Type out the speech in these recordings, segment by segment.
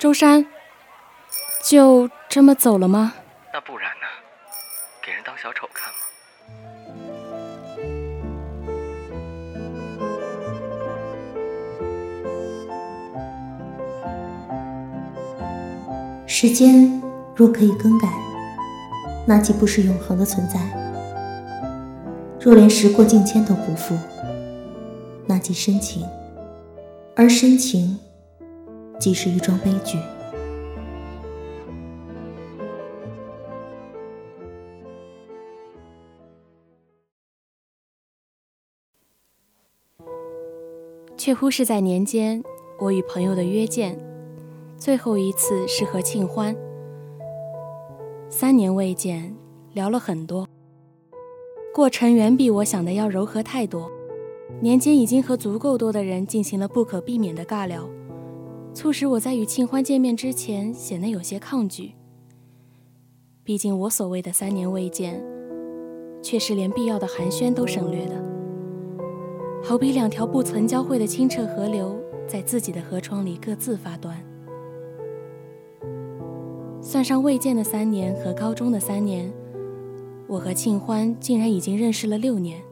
周山，就这么走了吗？那不然呢？给人当小丑看吗？时间若可以更改，那既不是永恒的存在；若连时过境迁都不复，那即深情。而深情，即是一桩悲剧。却乎是在年间，我与朋友的约见，最后一次是和庆欢。三年未见，聊了很多，过程远比我想的要柔和太多。年间已经和足够多的人进行了不可避免的尬聊，促使我在与庆欢见面之前显得有些抗拒。毕竟我所谓的三年未见，却是连必要的寒暄都省略的。好比两条不曾交汇的清澈河流，在自己的河床里各自发端。算上未见的三年和高中的三年，我和庆欢竟然已经认识了六年。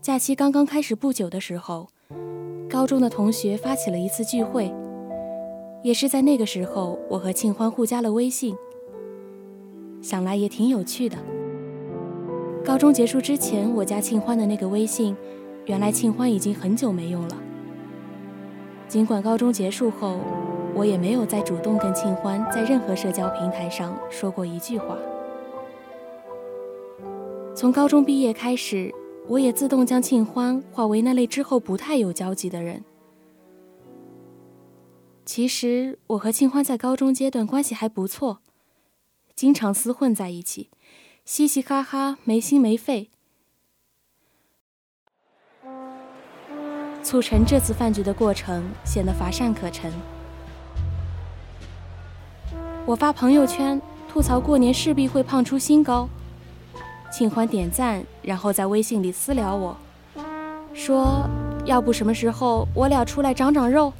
假期刚刚开始不久的时候，高中的同学发起了一次聚会，也是在那个时候，我和庆欢互加了微信。想来也挺有趣的。高中结束之前，我加庆欢的那个微信，原来庆欢已经很久没用了。尽管高中结束后，我也没有再主动跟庆欢在任何社交平台上说过一句话。从高中毕业开始，我也自动将庆欢划为那类之后不太有交集的人。其实我和庆欢在高中阶段关系还不错，经常厮混在一起。嘻嘻哈哈，没心没肺，促成这次饭局的过程显得乏善可陈。我发朋友圈吐槽过年势必会胖出新高，请欢点赞，然后在微信里私聊我，说要不什么时候我俩出来长长肉。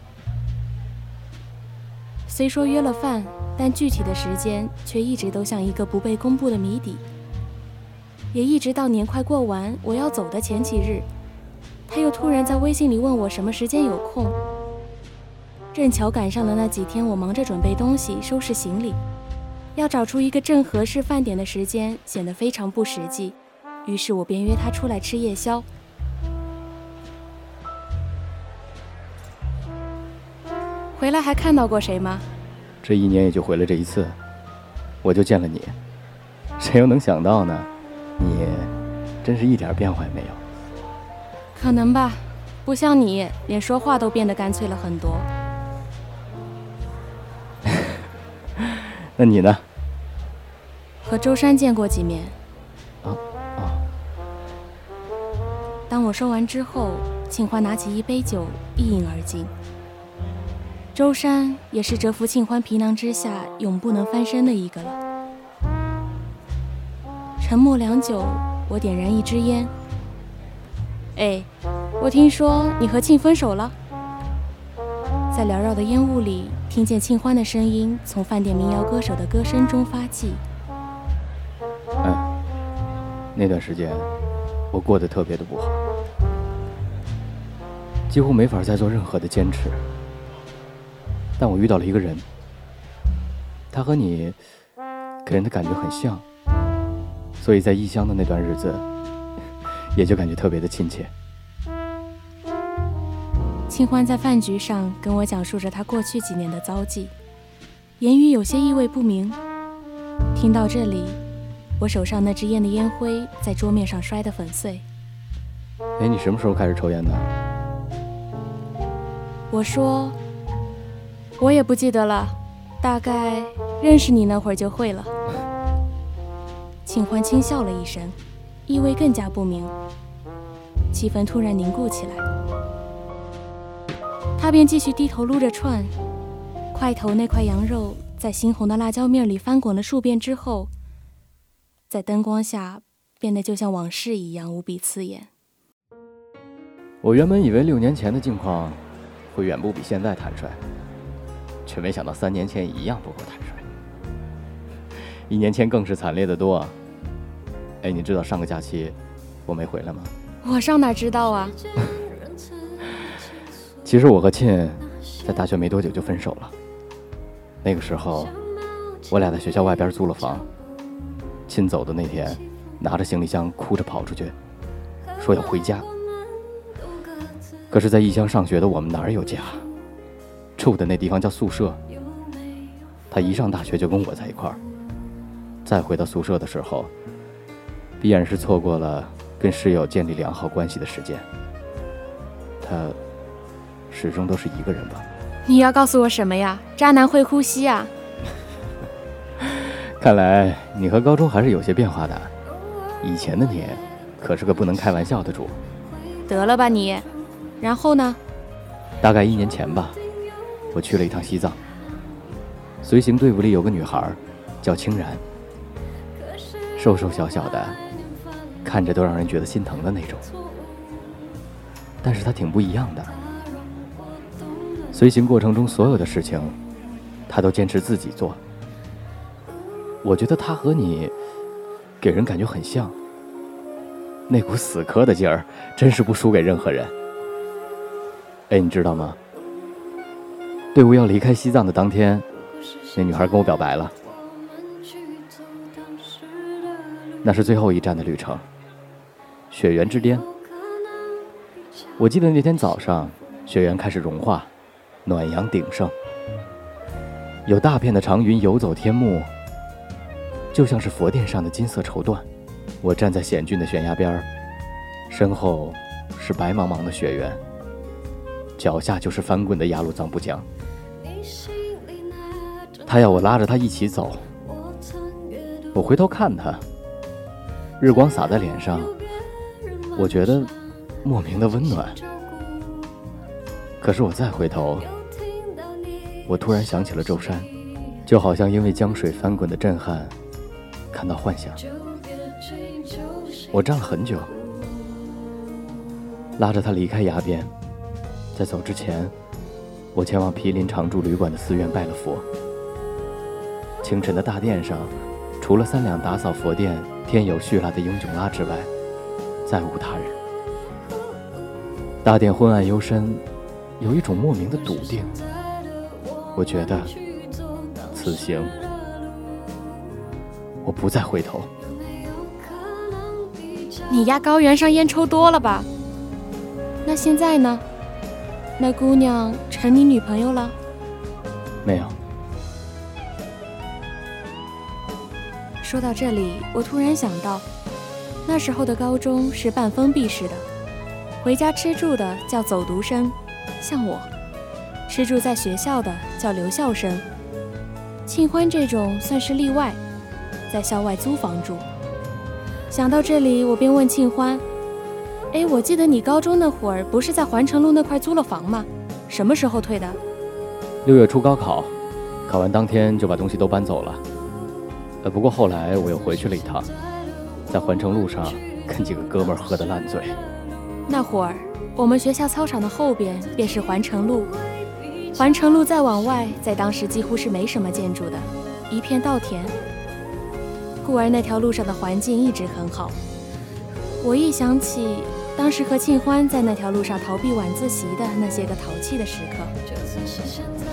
虽说约了饭，但具体的时间却一直都像一个不被公布的谜底。也一直到年快过完，我要走的前几日，他又突然在微信里问我什么时间有空。正巧赶上了那几天，我忙着准备东西、收拾行李，要找出一个正合适饭点的时间，显得非常不实际。于是我便约他出来吃夜宵。回来还看到过谁吗？这一年也就回来这一次，我就见了你，谁又能想到呢？你真是一点变化也没有。可能吧，不像你，连说话都变得干脆了很多。那你呢？和周山见过几面。啊啊！当我说完之后，庆欢拿起一杯酒一饮而尽。周山也是蛰伏庆欢皮囊之下永不能翻身的一个了。沉默良久，我点燃一支烟。哎，我听说你和庆分手了。在缭绕的烟雾里，听见庆欢的声音从饭店民谣歌手的歌声中发迹。嗯，那段时间我过得特别的不好，几乎没法再做任何的坚持。但我遇到了一个人，他和你给人的感觉很像。所以在异乡的那段日子，也就感觉特别的亲切。清欢在饭局上跟我讲述着他过去几年的遭际，言语有些意味不明。听到这里，我手上那支烟的烟灰在桌面上摔得粉碎。哎，你什么时候开始抽烟的？我说，我也不记得了，大概认识你那会儿就会了。庆欢轻笑了一声，意味更加不明。气氛突然凝固起来，他便继续低头撸着串。块头那块羊肉在猩红的辣椒面里翻滚了数遍之后，在灯光下变得就像往事一样无比刺眼。我原本以为六年前的境况会远不比现在坦率，却没想到三年前一样不够坦率。一年前更是惨烈的多。哎，你知道上个假期我没回来吗？我上哪知道啊？其实我和沁在大学没多久就分手了。那个时候，我俩在学校外边租了房。沁走的那天，拿着行李箱哭着跑出去，说要回家。可是，在异乡上学的我们哪有家？住的那地方叫宿舍。他一上大学就跟我在一块儿。再回到宿舍的时候，必然是错过了跟室友建立良好关系的时间。他始终都是一个人吧？你要告诉我什么呀？渣男会呼吸啊！看来你和高中还是有些变化的。以前的你，可是个不能开玩笑的主。得了吧你！然后呢？大概一年前吧，我去了一趟西藏。随行队伍里有个女孩，叫清然，瘦瘦小小的，看着都让人觉得心疼的那种。但是她挺不一样的。随行过程中所有的事情，她都坚持自己做。我觉得她和你，给人感觉很像。那股死磕的劲儿，真是不输给任何人。哎，你知道吗？队伍要离开西藏的当天，那女孩跟我表白了。那是最后一站的旅程，雪原之巅。我记得那天早上，雪原开始融化，暖阳鼎盛，有大片的长云游走天幕，就像是佛殿上的金色绸缎。我站在险峻的悬崖边，身后是白茫茫的雪原。脚下就是翻滚的雅鲁藏布江，他要我拉着他一起走。我回头看他，日光洒在脸上，我觉得莫名的温暖。可是我再回头，我突然想起了舟山，就好像因为江水翻滚的震撼，看到幻想。我站了很久，拉着他离开崖边。在走之前，我前往毗邻常住旅馆的寺院拜了佛。清晨的大殿上，除了三两打扫佛殿、天有序拉的英炯拉之外，再无他人。大殿昏暗幽深，有一种莫名的笃定。我觉得，此行我不再回头。你压高原上烟抽多了吧？那现在呢？那姑娘成你女朋友了？没有。说到这里，我突然想到，那时候的高中是半封闭式的，回家吃住的叫走读生，像我，吃住在学校的叫留校生。庆欢这种算是例外，在校外租房住。想到这里，我便问庆欢。哎，我记得你高中那会儿不是在环城路那块租了房吗？什么时候退的？六月初高考，考完当天就把东西都搬走了。呃，不过后来我又回去了一趟，在环城路上跟几个哥们儿喝得烂醉。那会儿我们学校操场的后边便是环城路，环城路再往外，在当时几乎是没什么建筑的，一片稻田。故而那条路上的环境一直很好。我一想起。当时和庆欢在那条路上逃避晚自习的那些个淘气的时刻，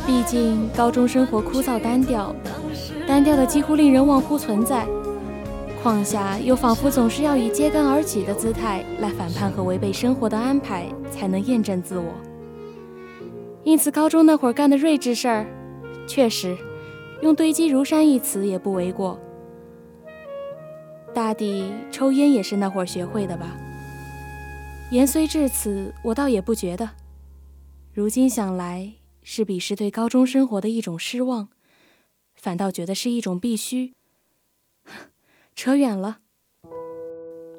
毕竟高中生活枯燥单调，单调的几乎令人忘乎存在。况下又仿佛总是要以揭竿而起的姿态来反叛和违背生活的安排，才能验证自我。因此，高中那会儿干的睿智事儿，确实用“堆积如山”一词也不为过。大抵抽烟也是那会儿学会的吧。言虽至此，我倒也不觉得。如今想来，是彼时对高中生活的一种失望，反倒觉得是一种必须。扯远了。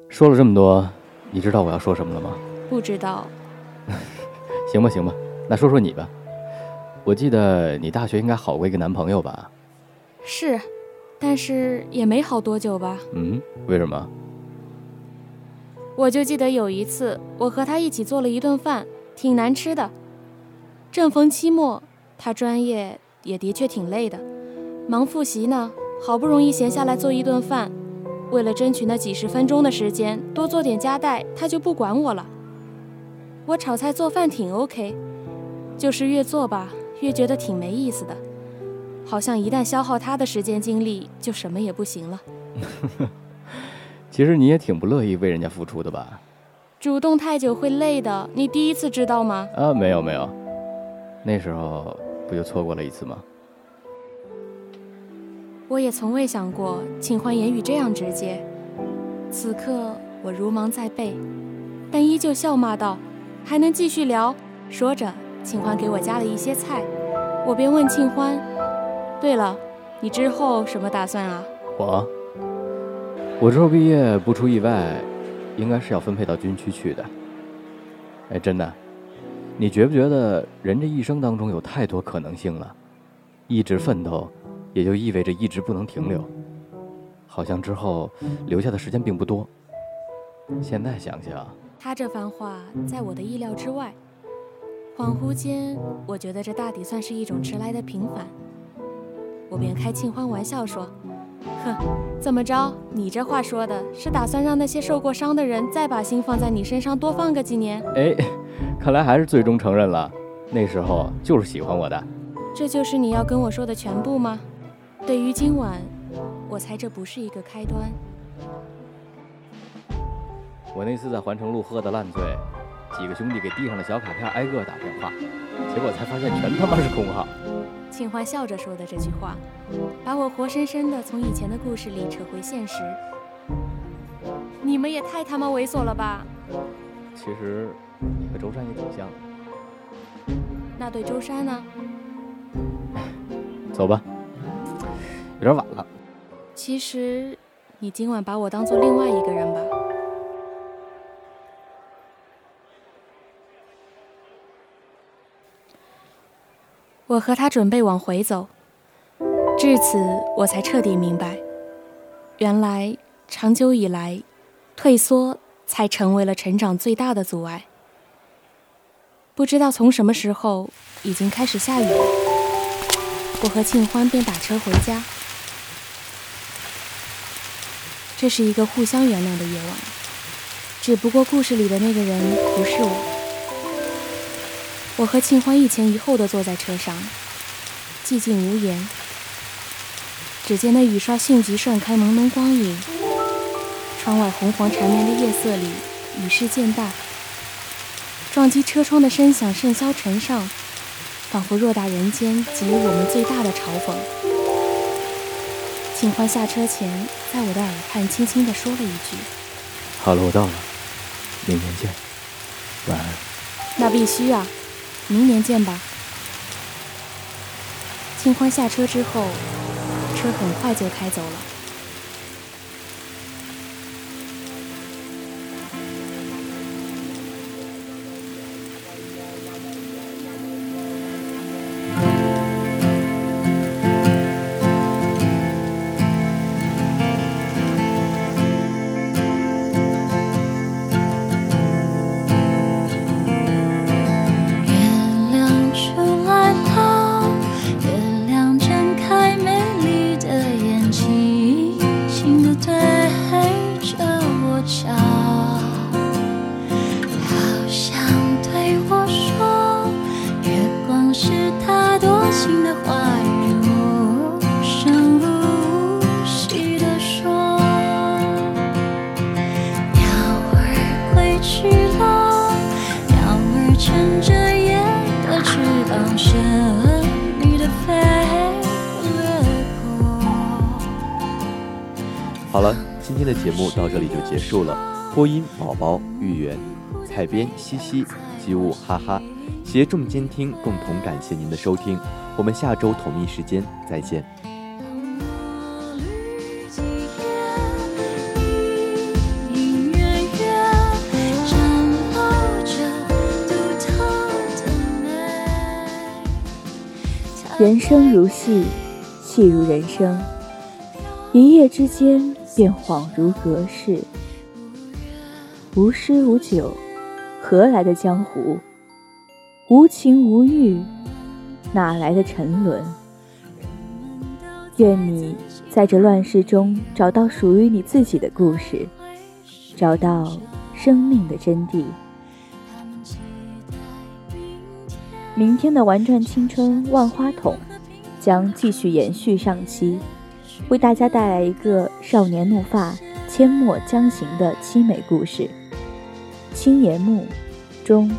说了这么多，你知道我要说什么了吗？不知道。行吧，行吧，那说说你吧。我记得你大学应该好过一个男朋友吧？是，但是也没好多久吧？嗯，为什么？我就记得有一次，我和他一起做了一顿饭，挺难吃的。正逢期末，他专业也的确挺累的，忙复习呢。好不容易闲下来做一顿饭，为了争取那几十分钟的时间，多做点夹带，他就不管我了。我炒菜做饭挺 OK，就是越做吧，越觉得挺没意思的，好像一旦消耗他的时间精力，就什么也不行了。其实你也挺不乐意为人家付出的吧？主动太久会累的，你第一次知道吗？啊，没有没有，那时候不就错过了一次吗？我也从未想过庆欢言语这样直接。此刻我如芒在背，但依旧笑骂道：“还能继续聊？”说着，庆欢给我夹了一些菜，我便问庆欢：“对了，你之后什么打算啊？”我，我之后毕业不出意外，应该是要分配到军区去的。哎，真的，你觉不觉得人这一生当中有太多可能性了？一直奋斗。也就意味着一直不能停留，好像之后留下的时间并不多。现在想想，他这番话在我的意料之外。恍惚间，我觉得这大抵算是一种迟来的平凡。我便开庆欢玩笑说：“哼，怎么着？你这话说的是打算让那些受过伤的人再把心放在你身上多放个几年？”哎，看来还是最终承认了，那时候就是喜欢我的。这就是你要跟我说的全部吗？对于今晚，我猜这不是一个开端。我那次在环城路喝的烂醉，几个兄弟给地上的小卡片挨个打电话，结果才发现全他妈是空号。庆欢笑着说的这句话，把我活生生的从以前的故事里扯回现实。你们也太他妈猥琐了吧！其实你和周山也挺像的。那对周山呢？走吧。有点晚了。其实，你今晚把我当做另外一个人吧。我和他准备往回走，至此我才彻底明白，原来长久以来，退缩才成为了成长最大的阻碍。不知道从什么时候，已经开始下雨了。我和庆欢便打车回家。这是一个互相原谅的夜晚，只不过故事里的那个人不是我。我和庆欢一前一后的坐在车上，寂静无言。只见那雨刷迅疾涮开朦胧光影，窗外红黄缠绵的夜色里，雨势渐大，撞击车窗的声响甚嚣尘上，仿佛偌大人间给予我们最大的嘲讽。庆欢下车前，在我的耳畔轻轻地说了一句：“好了，我到了，明年见，晚安。”那必须啊，明年见吧。清欢下车之后，车很快就开走了。好了，今天的节目到这里就结束了。播音：宝宝、玉圆，采编：西西，机务：哈哈，携众监听，共同感谢您的收听。我们下周同一时间再见。人生如戏，戏如人生，一夜之间。便恍如隔世，无诗无酒，何来的江湖？无情无欲，哪来的沉沦？愿你在这乱世中找到属于你自己的故事，找到生命的真谛。明天的玩转青春万花筒将继续延续上期，为大家带来一个少年怒发、阡陌将行的凄美故事。青岩墓中。